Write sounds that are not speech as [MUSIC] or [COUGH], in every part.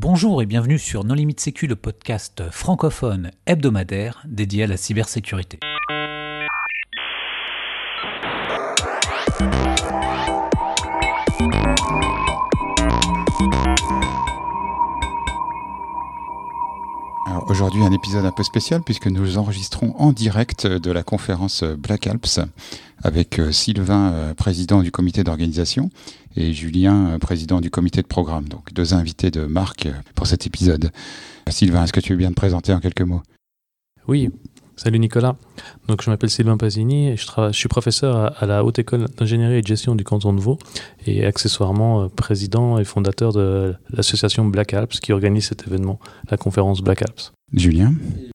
Bonjour et bienvenue sur Non Limite Sécu, le podcast francophone hebdomadaire dédié à la cybersécurité. Aujourd'hui, un épisode un peu spécial puisque nous enregistrons en direct de la conférence Black Alps avec euh, Sylvain, euh, président du comité d'organisation, et Julien, euh, président du comité de programme. Donc deux invités de marque pour cet épisode. Sylvain, est-ce que tu veux bien te présenter en quelques mots? Oui, Salut Nicolas. Donc je m'appelle Sylvain Pasini et je, je, suis professeur à, la Haute École d'ingénierie et de gestion du canton de Vaud et accessoirement président et fondateur de l'association Black Alps qui organise cet événement, la conférence Black Alps. Julien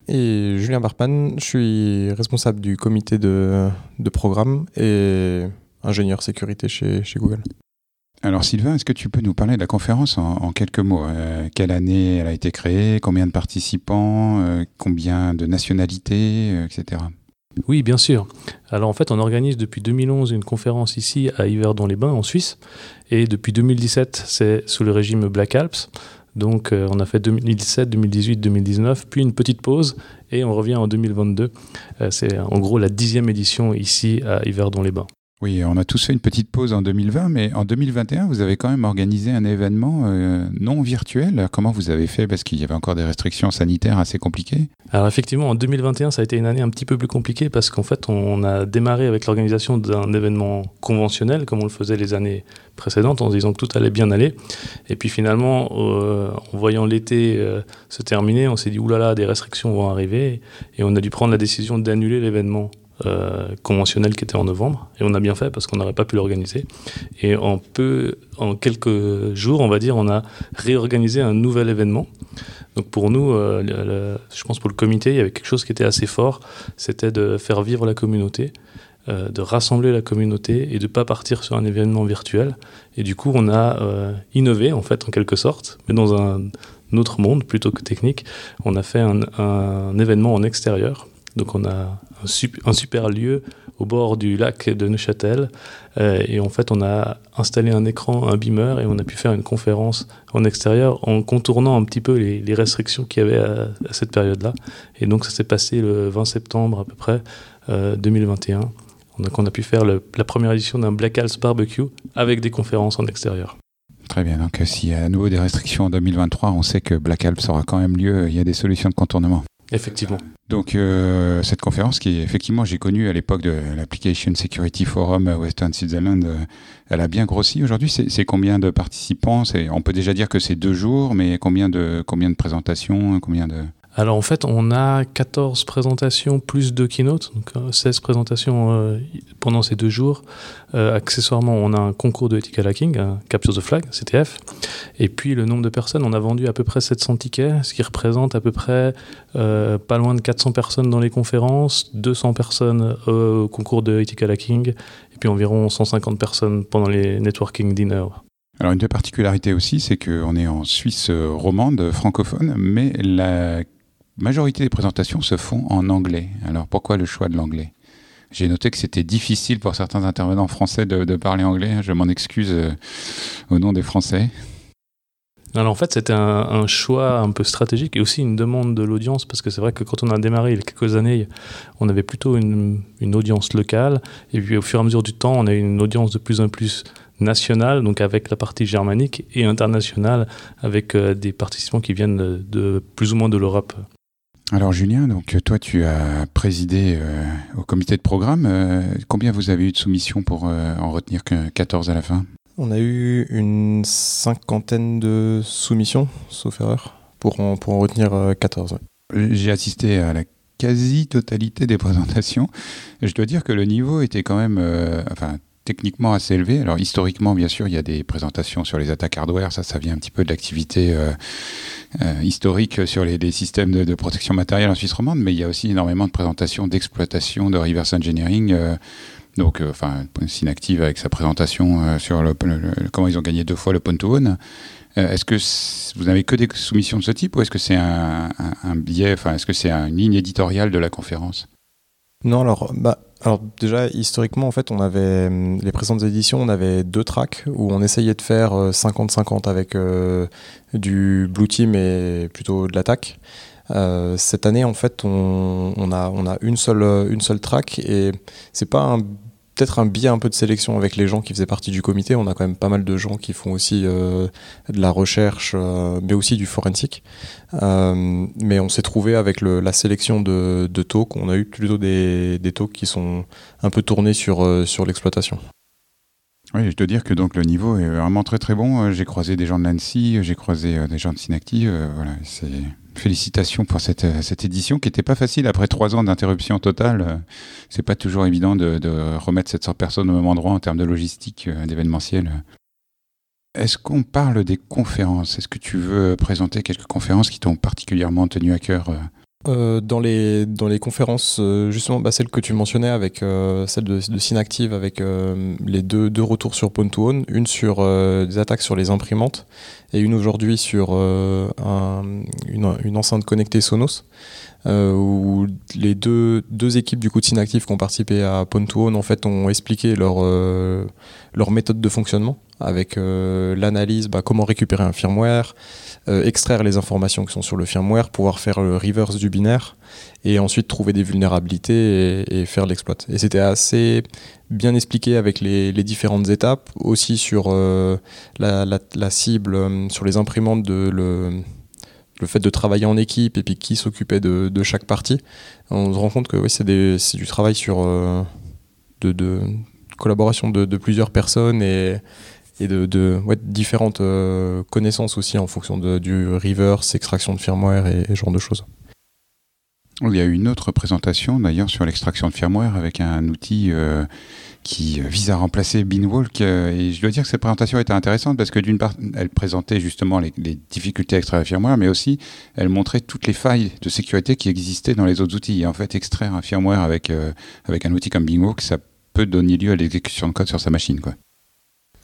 Et Julien Barpan, je suis responsable du comité de, de programme et ingénieur sécurité chez, chez Google. Alors Sylvain, est-ce que tu peux nous parler de la conférence en, quelques mots euh, Quelle année elle a été créée Combien de participants euh, Combien de nationalités euh, Etc. Oui, bien sûr. Alors en fait, on organise depuis 2011 une conférence ici à Yverdon-les-Bains en Suisse. Et depuis 2017, c'est sous le régime Black Alps. Donc on a fait 2017, 2018, 2019, puis une petite pause et on revient en 2022. Euh, c'est en gros la dixième édition ici à Yverdon-les-Bains. Oui, on a tous fait une petite pause en 2020, mais en 2021, vous avez quand même organisé un événement euh, non virtuel. Comment vous avez fait? Parce qu'il y avait encore des restrictions sanitaires assez compliquées. Alors effectivement, en 2021, ça a été une année un petit peu plus compliquée parce qu'en fait, on a démarré avec l'organisation d'un événement conventionnel, comme on le faisait les années précédentes, en disant que tout allait bien aller. Et puis finalement, euh, en voyant l'été euh, se terminer, on s'est dit, oulala, des restrictions vont arriver. Et on a dû prendre la décision d'annuler l'événement euh, conventionnel qui était en novembre. Et on a bien fait parce qu'on n'aurait pas pu l'organiser. Et en peu en quelques jours on va dire on a réorganisé un nouvel événement. Donc pour nous euh, je pense pour le comité il y avait quelque chose qui était assez fort. C'était de faire vivre la communauté euh, de rassembler la communauté et de pas partir sur un événement virtuel. Et du coup on a innové en fait en quelque sorte mais dans un autre monde plutôt que technique. On a fait un événement en extérieur. Donc on a un, super lieu au bord du lac de Neuchâtel. Euh, et en fait, on a installé un écran, un beamer, et on a pu faire une conférence en extérieur en contournant un petit peu les, restrictions qu'il y avait à, cette période-là. Et donc, ça s'est passé le 20 septembre à peu près 2021. Euh, donc, on a pu faire la première édition d'un Black Alps Barbecue avec des conférences en extérieur. Très bien. Donc, s'il y a à nouveau des restrictions en 2023, on sait que Black Alps aura quand même lieu. Il y a des solutions de contournement. Effectivement. Donc euh, cette conférence qui effectivement j'ai connue à l'époque de l'Application Security Forum Western Switzerland, euh, elle a bien grossi. Aujourd'hui, c'est combien de participants? On peut déjà dire que c'est deux jours, mais combien de combien de présentations, combien de alors en fait, on a 14 présentations plus deux keynotes, donc 16 euh, présentations euh, pendant ces deux jours. Euh, accessoirement, on a un concours de ethical hacking, un Capture the Flag, CTF. Et puis le nombre de personnes, on a vendu à peu près 700 tickets, ce qui représente à peu près pas loin de 400 personnes dans les conférences, 200 personnes au concours de ethical hacking, et puis environ 150 personnes pendant les networking dinners. Alors une des particularités aussi, c'est qu'on est en Suisse romande, francophone, mais la majorité des présentations se font en anglais. Alors pourquoi le choix de l'anglais? J'ai noté que c'était difficile pour certains intervenants français de, parler anglais. Je m'en excuse euh, au nom des Français. Alors en fait, c'était un, choix un peu stratégique et aussi une demande de l'audience parce que c'est vrai que quand on a démarré il y a quelques années, on avait plutôt une, audience locale et puis au fur et à mesure du temps, on a eu une audience de plus en plus nationale, donc avec la partie germanique et internationale avec euh, des participants qui viennent de plus ou moins de l'Europe. Alors Julien, donc toi tu as présidé euh, au comité de programme. Euh, combien vous avez eu de soumissions pour euh, en retenir que 14 à la fin? On a eu une cinquantaine de soumissions, sauf erreur, pour en, pour en retenir 14. J'ai assisté à la quasi-totalité des présentations. Je dois dire que le niveau était quand même, enfin techniquement assez élevé. Alors historiquement, bien sûr, il y a des présentations sur les attaques hardware, ça, ça vient un petit peu de l'activité euh, euh, historique sur les, systèmes de, protection matérielle en Suisse romande, mais il y a aussi énormément de présentations d'exploitation de reverse engineering. Euh, donc, enfin, Synactive avec sa présentation sur comment ils ont gagné deux fois le point to own. est-ce que vous n'avez que des soumissions de ce type ou est-ce que c'est un, un, biais, enfin, est-ce que c'est une ligne éditoriale de la conférence? Non, alors, bah, alors déjà, historiquement, en fait, on avait les présentes éditions, on avait deux tracks où on essayait de faire 50-50 avec du blue team et plutôt de l'attaque. cette année, en fait, on, on, a, on a une seule, une seule track et c'est pas un peut-être un biais un peu de sélection avec les gens qui faisaient partie du comité. On a quand même pas mal de gens qui font aussi euh, de la recherche, euh, mais aussi du forensique. Euh, mais on s'est trouvé avec la sélection de, talks. On a eu plutôt des, talks qui sont un peu tournés sur, l'exploitation. Oui, je dois dire que donc le niveau est vraiment très très bon. J'ai croisé des gens de l'ANSI, j'ai croisé des gens de Synactive. voilà, félicitations pour cette, euh, édition qui n'était pas facile après trois ans d'interruption totale. Euh, c'est pas toujours évident de, de, remettre 700 personnes au même endroit en termes de logistique, euh, d'événementiel. Est-ce qu'on parle des conférences? Est-ce que tu veux présenter quelques conférences qui t'ont particulièrement tenu à cœur euh, dans, les, dans les conférences, euh, justement, bah, celle que tu mentionnais avec euh, celle de, de Synactive, avec les deux, deux retours sur Pwn2Own, une sur des attaques sur les imprimantes et une aujourd'hui sur un, une, une, enceinte connectée Sonos, où les deux, deux équipes du coup de Synactive qui ont participé à Pwn2Own en fait ont expliqué leur, leur méthode de fonctionnement avec l'analyse, bah, comment récupérer un firmware, euh, extraire les informations qui sont sur le firmware, pouvoir faire le reverse du binaire et ensuite trouver des vulnérabilités et, faire l'exploit. Et c'était assez bien expliqué avec les, différentes étapes, aussi sur euh, la, cible, euh, sur les imprimantes de le, le fait de travailler en équipe et puis qui s'occupait de, chaque partie. On se rend compte que c'est du travail sur de, collaboration de, plusieurs personnes et, et de, différentes euh, connaissances aussi en fonction du reverse, extraction de firmware et, ce genre de choses. Il y a eu une autre présentation d'ailleurs sur l'extraction de firmware avec un outil euh, qui vise à remplacer Binwalk. Euh, et je dois dire que cette présentation était intéressante parce que d'une part, elle présentait justement les, difficultés à extraire le firmware, mais aussi elle montrait toutes les failles de sécurité qui existaient dans les autres outils. Et en fait, extraire un firmware avec, avec un outil comme Binwalk, ça peut donner lieu à l'exécution de code sur sa machine. Quoi.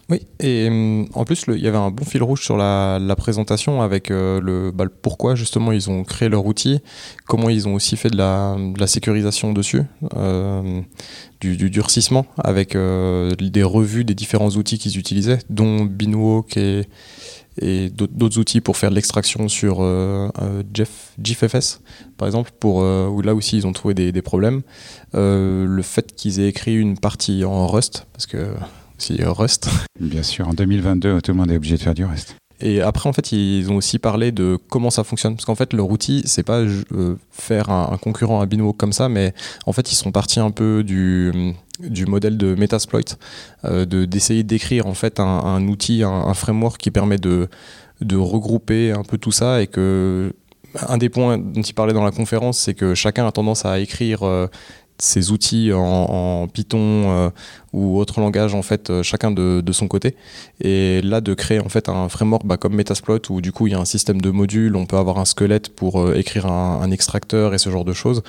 Oui, et hum, en plus, il y avait un bon fil rouge sur la, présentation avec euh, bah, le, pourquoi justement ils ont créé leur outil, comment ils ont aussi fait de la, sécurisation dessus, euh, du, durcissement avec euh, des revues des différents outils qu'ils utilisaient, dont Binwalk et, et d'autres outils pour faire de l'extraction sur Jeff, GFFS, par exemple, pour, où là aussi ils ont trouvé des, des problèmes. le fait qu'ils aient écrit une partie en Rust, parce que si Rust. Bien sûr, en 2022, tout le monde est obligé de faire du Rust. Et après, en fait, ils ont aussi parlé de comment ça fonctionne. Parce qu'en fait, leur outil, c'est pas euh, faire un, concurrent à Binwalk comme ça, mais en fait, ils sont partis un peu du, du modèle de Metasploit, euh, d'essayer d'écrire en fait un, outil, un, framework qui permet de, de regrouper un peu tout ça et que un des points dont il parlait dans la conférence, c'est que chacun a tendance à écrire euh, ses outils en, Python euh, ou autre langage en fait euh, chacun de, son côté et là de créer en fait un framework bah, comme Metasploit où du coup il y a un système de modules on peut avoir un squelette pour euh, écrire un, extracteur et ce genre de choses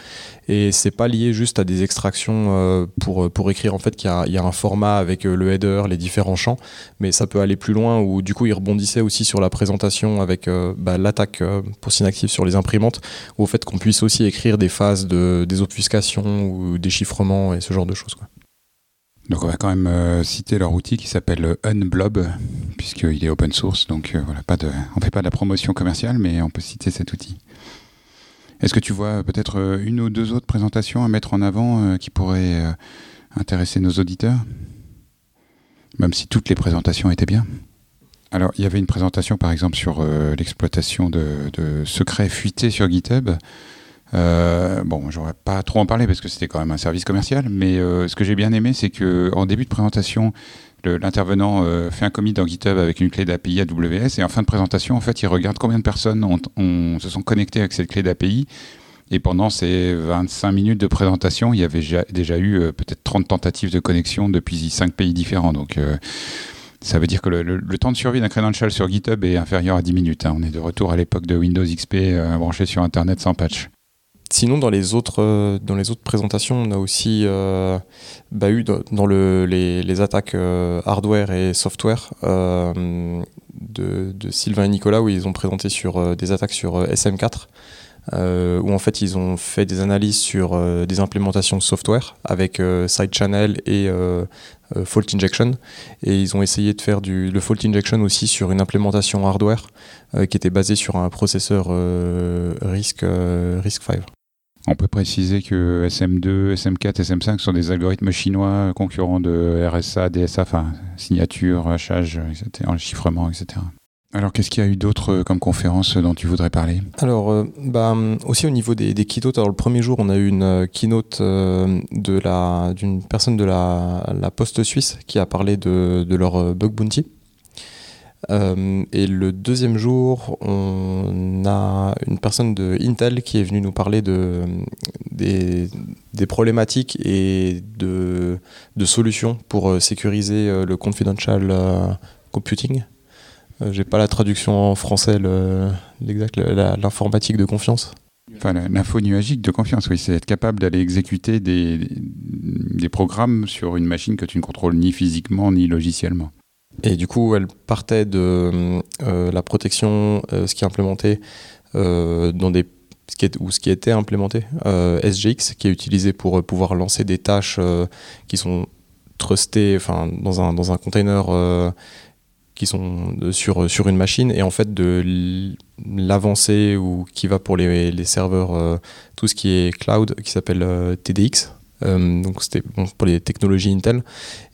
et c'est pas lié juste à des extractions pour, pour écrire en fait qu'il y, a un format avec le header les différents champs mais ça peut aller plus loin où du coup il rebondissait aussi sur la présentation avec bah, l'attaque pour Synactive sur les imprimantes ou au fait qu'on puisse aussi écrire des phases de des obfuscations ou déchiffrement et ce genre de choses quoi. Donc on va quand même euh, citer leur outil qui s'appelle Unblob, puisqu'il est open source, donc euh, voilà, pas de, on ne fait pas de la promotion commerciale, mais on peut citer cet outil. Est-ce que tu vois peut-être euh, une ou deux autres présentations à mettre en avant qui pourraient intéresser nos auditeurs? Même si toutes les présentations étaient bien. Alors, il y avait une présentation par exemple sur l'exploitation de, secrets fuités sur GitHub. Euh, bon, j'aurais pas trop en parler parce que c'était quand même un service commercial, mais euh, ce que j'ai bien aimé, c'est que en début de présentation, l'intervenant euh, fait un commit dans GitHub avec une clé d'API AWS et en fin de présentation, en fait, il regarde combien de personnes ont, se sont connectées avec cette clé d'API. Et pendant ces 25 minutes de présentation, il y avait déjà, eu peut-être 30 tentatives de connexion depuis 5 pays différents. Donc, ça veut dire que le, temps de survie d'un credential sur GitHub est inférieur à 10 minutes. Hein. On est de retour à l'époque de Windows XP branché sur Internet sans patch. Sinon, dans les autres, euh, dans les autres présentations, on a aussi euh, bah, eu dans, le, les, attaques euh, hardware et software de, Sylvain et Nicolas, où ils ont présenté sur des attaques sur SM4. où en fait ils ont fait des analyses sur des implémentations software avec side channel et fault injection et ils ont essayé de faire du, le fault injection aussi sur une implémentation hardware qui était basée sur un processeur RISC, RISC-V. On peut préciser que SM2, SM4, SM5 sont des algorithmes chinois concurrents de RSA, DSA, enfin signature, hachage, etc., chiffrement, etc. Alors, qu'est-ce qu'il y a eu d'autre euh, comme conférences dont tu voudrais parler? Alors, euh, bah, aussi au niveau des, des, keynotes, alors le premier jour, on a eu une euh, keynote d'une personne de la, Poste suisse qui a parlé de leur bug bounty. Euh, et le deuxième jour, on a une personne de Intel qui est venue nous parler de, des, problématiques et de, de, solutions pour euh, sécuriser euh, le confidential computing. J'ai pas la traduction en français, l'informatique de confiance. Enfin, l'info nuagique de confiance, oui, c'est être capable d'aller exécuter des, des programmes sur une machine que tu ne contrôles ni physiquement ni logiciellement. Et du coup, elle partait de euh, la protection, euh, ce qui est implémenté euh, dans des ce qui est, ou ce qui était implémenté, SGX, qui est utilisé pour pouvoir lancer des tâches qui sont trustées dans, un, dans un container qui sont sur, sur une machine, et en fait de l'avancée ou qui va pour les, les serveurs, tout ce qui est cloud, qui s'appelle TDX, euh, donc c'était pour les technologies Intel.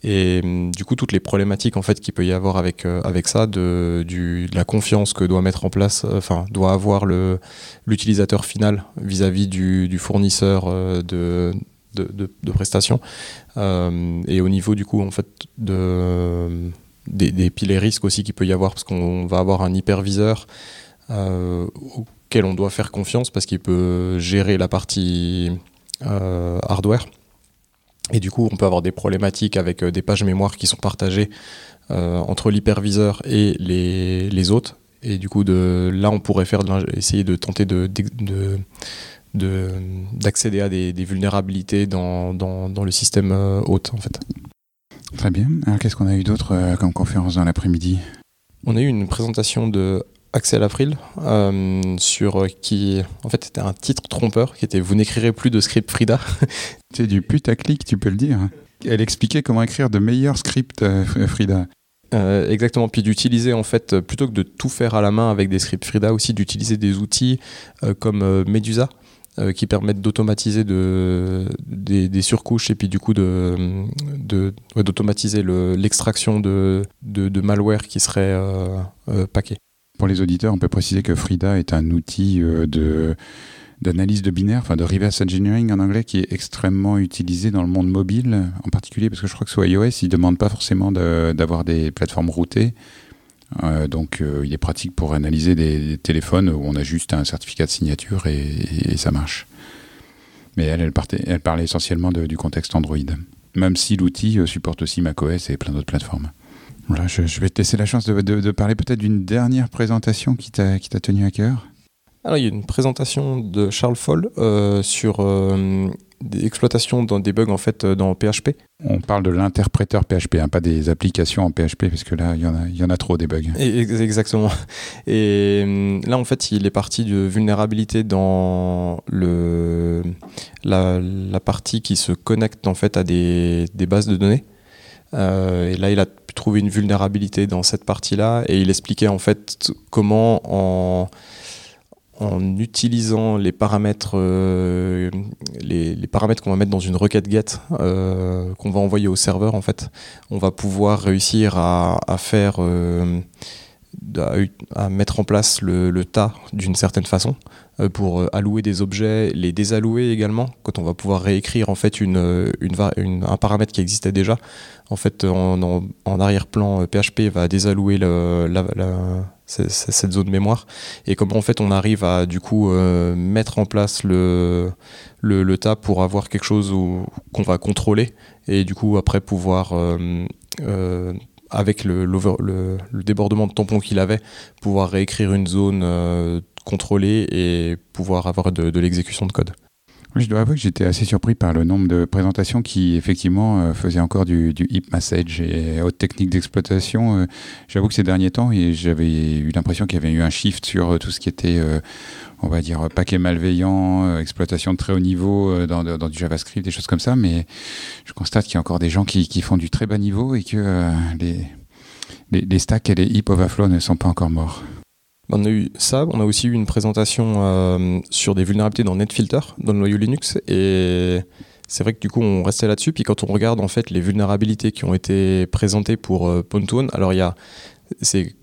Et euh, du coup toutes les problématiques en fait qu'il peut y avoir avec euh, avec ça de, du, de la confiance que doit mettre en place enfin doit avoir le l'utilisateur final vis-à-vis du, fournisseur de de, de, prestations. Et au niveau du coup en fait de des, des piliers risques aussi qu'il peut y avoir parce qu'on va avoir un hyperviseur auquel on doit faire confiance parce qu'il peut gérer la partie euh, hardware. Et du coup, on peut avoir des problématiques avec euh, des pages mémoire qui sont partagées euh, entre l'hyperviseur et les, les, autres. Et du coup, de, là, on pourrait faire essayer de tenter de, de, d'accéder à des, des vulnérabilités dans, dans, dans, le système hôte, en fait. Très bien. Alors, qu'est-ce qu'on a eu d'autre comme conférence dans l'après-midi? On a eu une présentation de Axel April euh, sur euh, qui en fait c'était un titre trompeur qui était vous n'écrirez plus de script Frida. [LAUGHS] C'est du putaclic, tu peux le dire. Elle expliquait comment écrire de meilleurs scripts euh, Frida. exactement, puis d'utiliser en fait, plutôt que de tout faire à la main avec des scripts Frida, aussi d'utiliser des outils comme Medusa qui permettent d'automatiser de, des, surcouches et puis du coup de, d'automatiser l'extraction de, de, malware qui serait paqué. Pour les auditeurs, on peut préciser que Frida est un outil euh, de d'analyse de binaire, enfin de reverse engineering en anglais, qui est extrêmement utilisé dans le monde mobile, en particulier parce que je crois que sur iOS, il ne demande pas forcément d'avoir des plateformes routées. Euh, donc euh, il est pratique pour analyser des, téléphones où on a juste un certificat de signature et, ça marche. Mais elle, elle, partait, elle parlait essentiellement du contexte Android, même si l'outil supporte aussi macOS et plein d'autres plateformes. Voilà, je, vais te laisser la chance de, parler peut-être d'une dernière présentation qui t'a tenu à cœur. Alors, il y a une présentation de Charles Foll euh, sur euh, des exploitations dans des bugs en fait euh, dans PHP. On parle de l'interpréteur PHP, hein, pas des applications en PHP, parce que là, il y en a, il y en a trop des bugs. exactement. Et là, en fait, il est parti de vulnérabilité dans le, la, la partie qui se connecte en fait à des, des bases de données. Euh, et là, il a trouver une vulnérabilité dans cette partie-là et il expliquait en fait comment en, en utilisant les paramètres, euh, les, les, paramètres qu'on va mettre dans une requête GET euh, qu'on va envoyer au serveur, en fait, on va pouvoir réussir à, à faire, à, mettre en place le, le tas d'une certaine façon pour allouer des objets, les désallouer également, quand on va pouvoir réécrire en fait une, une, un paramètre qui existait déjà en fait, en, arrière-plan, PHP euh, va désallouer cette zone mémoire. Et comment en fait on arrive à du coup euh, mettre en place le, le, tas pour avoir quelque chose qu'on va contrôler et du coup après pouvoir euh, avec le, débordement de tampon qu'il avait, pouvoir réécrire une zone contrôlée et pouvoir avoir de l'exécution de code. Je dois avouer que j'étais assez surpris par le nombre de présentations qui, effectivement, euh, faisaient encore du, du hip message et haute technique d'exploitation. Euh, j'avoue que ces derniers temps, j'avais eu l'impression qu'il y avait eu un shift sur euh, tout ce qui était, on va dire, paquet malveillant, exploitation de très haut niveau dans, du JavaScript, des choses comme ça. Mais je constate qu'il y a encore des gens qui, font du très bas niveau et que les, les, les stacks et les hip overflow ne sont pas encore morts. On a eu ça, on a aussi eu une présentation euh, sur des vulnérabilités dans NetFilter, dans le noyau Linux, et c'est vrai que du coup on restait là-dessus. Puis quand on regarde en fait les vulnérabilités qui ont été présentées pour euh, alors il y a c'est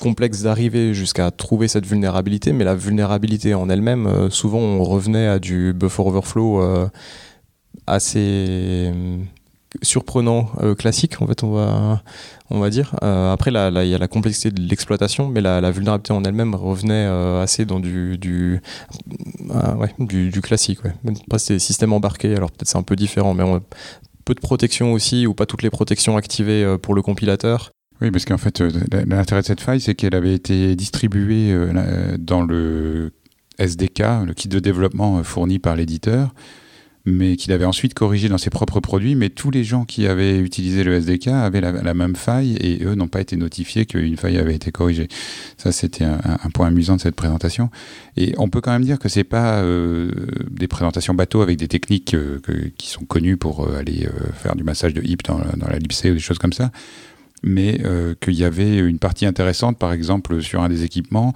complexe d'arriver jusqu'à trouver cette vulnérabilité, mais la vulnérabilité en elle-même, euh, souvent on revenait à du buffer overflow assez surprenant euh, classique en fait on va on va dire. Euh, après il y a la complexité de l'exploitation mais la, vulnérabilité en elle-même revenait euh, assez dans du du, du, classique ouais. après c'est système embarqué alors peut-être c'est un peu différent mais peu de protection aussi ou pas toutes les protections activées pour le compilateur. Oui, parce qu'en fait, l'intérêt de cette faille, c'est qu'elle avait été distribuée dans le SDK, le kit de développement fourni par l'éditeur, mais qu'il avait ensuite corrigé dans ses propres produits. Mais tous les gens qui avaient utilisé le SDK avaient la, même faille et eux n'ont pas été notifiés qu'une faille avait été corrigée. Ça, c'était un, point amusant de cette présentation. Et on peut quand même dire que c'est pas euh, des présentations bateau avec des techniques euh, qui sont connues pour euh, aller faire du massage de hip dans, dans la lipsée ou des choses comme ça mais qu'il y avait une partie intéressante, par exemple, sur un des équipements,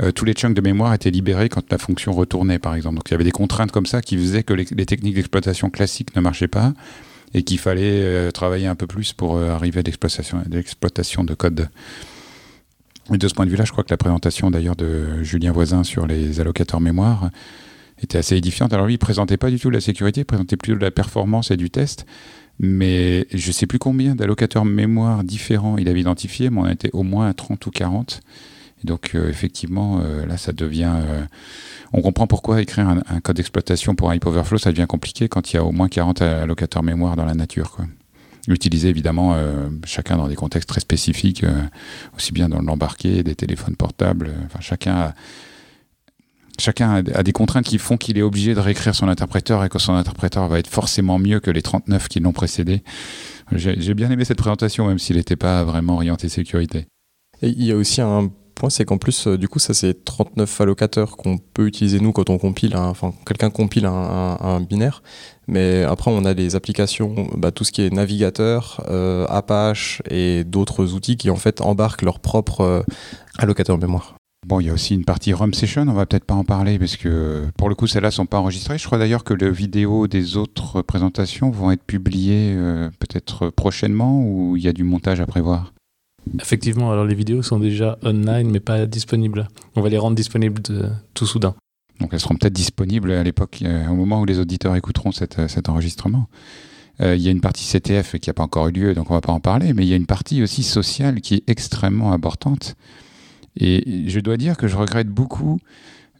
euh, tous les chunks de mémoire étaient libérés quand la fonction retournait, par exemple. Donc il y avait des contraintes comme ça qui faisaient que les, techniques d'exploitation classiques ne marchaient pas et qu'il fallait euh, travailler un peu plus pour euh, arriver à l'exploitation de code. Et de ce point de vue-là, je crois que la présentation d'ailleurs de Julien Voisin sur les allocateurs mémoire était assez édifiante. Alors lui, il présentait pas du tout la sécurité, il présentait plutôt de la performance et du test. Mais je ne sais plus combien d'allocateurs mémoire différents il avait identifié, mais on était au moins à 30 ou 40 donc euh, effectivement, euh, là, ça devient... Euh, on comprend pourquoi écrire un, code d'exploitation pour un heap overflow, ça devient compliqué quand il y a au moins 40 allocateurs mémoire dans la nature. Quoi. Utiliser évidemment chacun dans des contextes très spécifiques, aussi bien dans l'embarqué, des téléphones portables. Chacun a, chacun a, des contraintes qui font qu'il est obligé de réécrire son interpréteur et que son interpréteur va être forcément mieux que les 39 qui l'ont précédé. J'ai bien aimé cette présentation, même s'il n'était pas vraiment orienté sécurité. Et il y a aussi un point, c'est qu'en plus, euh, du coup, ça c'est 39 allocateurs qu'on peut utiliser nous quand on compile, enfin quelqu'un compile un, binaire. Mais après, on a des applications, bah, tout ce qui est navigateur, euh, Apache et d'autres outils qui en fait embarquent leur propre euh, allocateur mémoire. Bon, il y a aussi une partie ROM Session, on va peut-être pas en parler parce que pour le coup, celles-là sont pas enregistrées. Je crois d'ailleurs que les vidéos des autres présentations vont être publiées peut-être prochainement ou il y a du montage à prévoir? Effectivement, alors les vidéos sont déjà online mais pas disponibles. On va les rendre disponibles tout soudain. Donc elles seront peut-être disponibles à l'époque, euh, au moment où les auditeurs écouteront euh, cet enregistrement. Euh, il y a une partie CTF qui n'a pas encore eu lieu, donc on ne va pas en parler, mais il y a une partie aussi sociale qui est extrêmement importante. Et je dois dire que je regrette beaucoup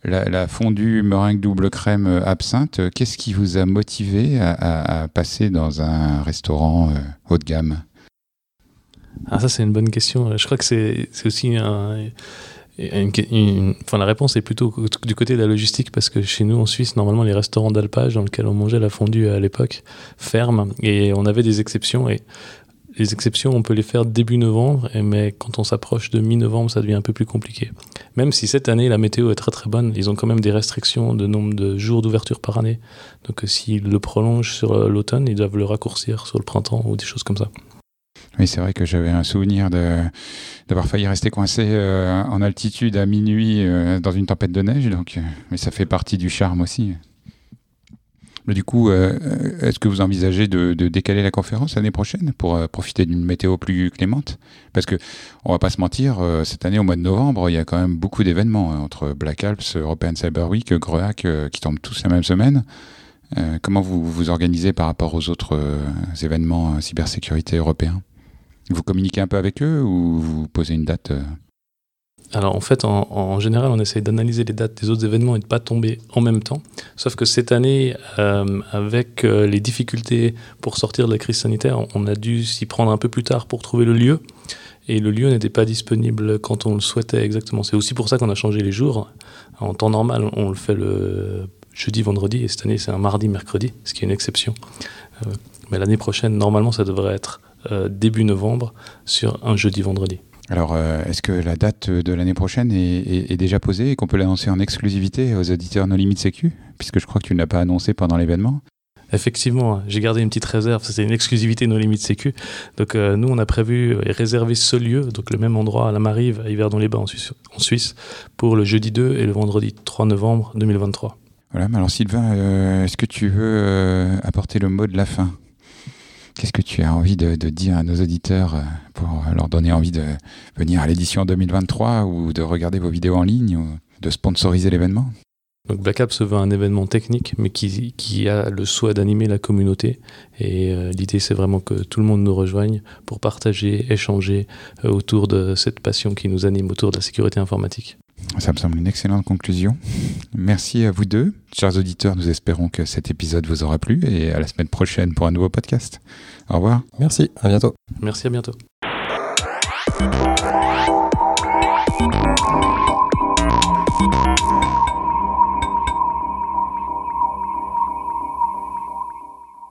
la, fondue meringue double crème absinthe. Qu'est-ce qui vous a motivé à, passer dans un restaurant haut de gamme? Ah, ça, c'est une bonne question. Je crois que c'est aussi un. Une, enfin, la réponse est plutôt du côté de la logistique parce que chez nous en Suisse, normalement, les restaurants d'alpage dans lesquels on mangeait la fondue à l'époque ferment et on avait des exceptions. Et les exceptions, on peut les faire début novembre, mais quand on s'approche de mi-novembre, ça devient un peu plus compliqué. Même si cette année, la météo est très très bonne, ils ont quand même des restrictions de nombre de jours d'ouverture par année. Donc s'ils le prolongent sur l'automne, ils doivent le raccourcir sur le printemps ou des choses comme ça. Oui, c'est vrai que j'avais un souvenir d'avoir failli rester coincé euh, en altitude à minuit euh, dans une tempête de neige, donc, euh, mais ça fait partie du charme aussi. Du coup, est-ce que vous envisagez de, décaler la conférence l'année prochaine pour profiter d'une météo plus clémente? Parce que on va pas se mentir, cette année au mois de novembre, il y a quand même beaucoup d'événements hein, entre Black Alps, European Cyber Week, GREAC, qui tombent tous la même semaine. comment vous vous organisez par rapport aux autres événements cybersécurité européens? Vous communiquez un peu avec eux ou vous posez une date euh alors en fait, en, général, on essaye d'analyser les dates des autres événements et de ne pas tomber en même temps. Sauf que cette année, euh, avec euh, les difficultés pour sortir de la crise sanitaire, on a dû s'y prendre un peu plus tard pour trouver le lieu. Et le lieu n'était pas disponible quand on le souhaitait exactement. C'est aussi pour ça qu'on a changé les jours. En temps normal, on le fait le jeudi, vendredi, et cette année c'est un mardi, mercredi, ce qui est une exception. mais l'année prochaine, normalement, ça devrait être début novembre sur un jeudi, vendredi. Alors, est-ce que la date de l'année prochaine est, déjà posée et qu'on peut l'annoncer en exclusivité aux auditeurs No Limit Sécu Puisque je crois que tu ne l'as pas annoncé pendant l'événement? Effectivement, j'ai gardé une petite réserve, c'était une exclusivité nos limites sécu. Donc euh, nous, on a prévu et réservé ce lieu, donc le même endroit à la Marive, à Yverdon-les-Bains en Suisse, en Suisse, pour le jeudi 2 et le vendredi 3 novembre 2023. Voilà, mais alors Sylvain, euh, est-ce que tu veux euh, apporter le mot de la fin? Qu'est-ce que tu as envie de, dire à nos auditeurs pour leur donner envie de venir à l'édition 2023 ou de regarder vos vidéos en ligne ou de sponsoriser l'événement? Donc Black se veut un événement technique, mais qui, qui a le souhait d'animer la communauté. Et euh, l'idée, c'est vraiment que tout le monde nous rejoigne pour partager, échanger euh, autour de cette passion qui nous anime autour de la sécurité informatique. Ça me semble une excellente conclusion. Merci à vous deux. Chers auditeurs, nous espérons que cet épisode vous aura plu et à la semaine prochaine pour un nouveau podcast. Au revoir. Merci, à bientôt. Merci, à bientôt.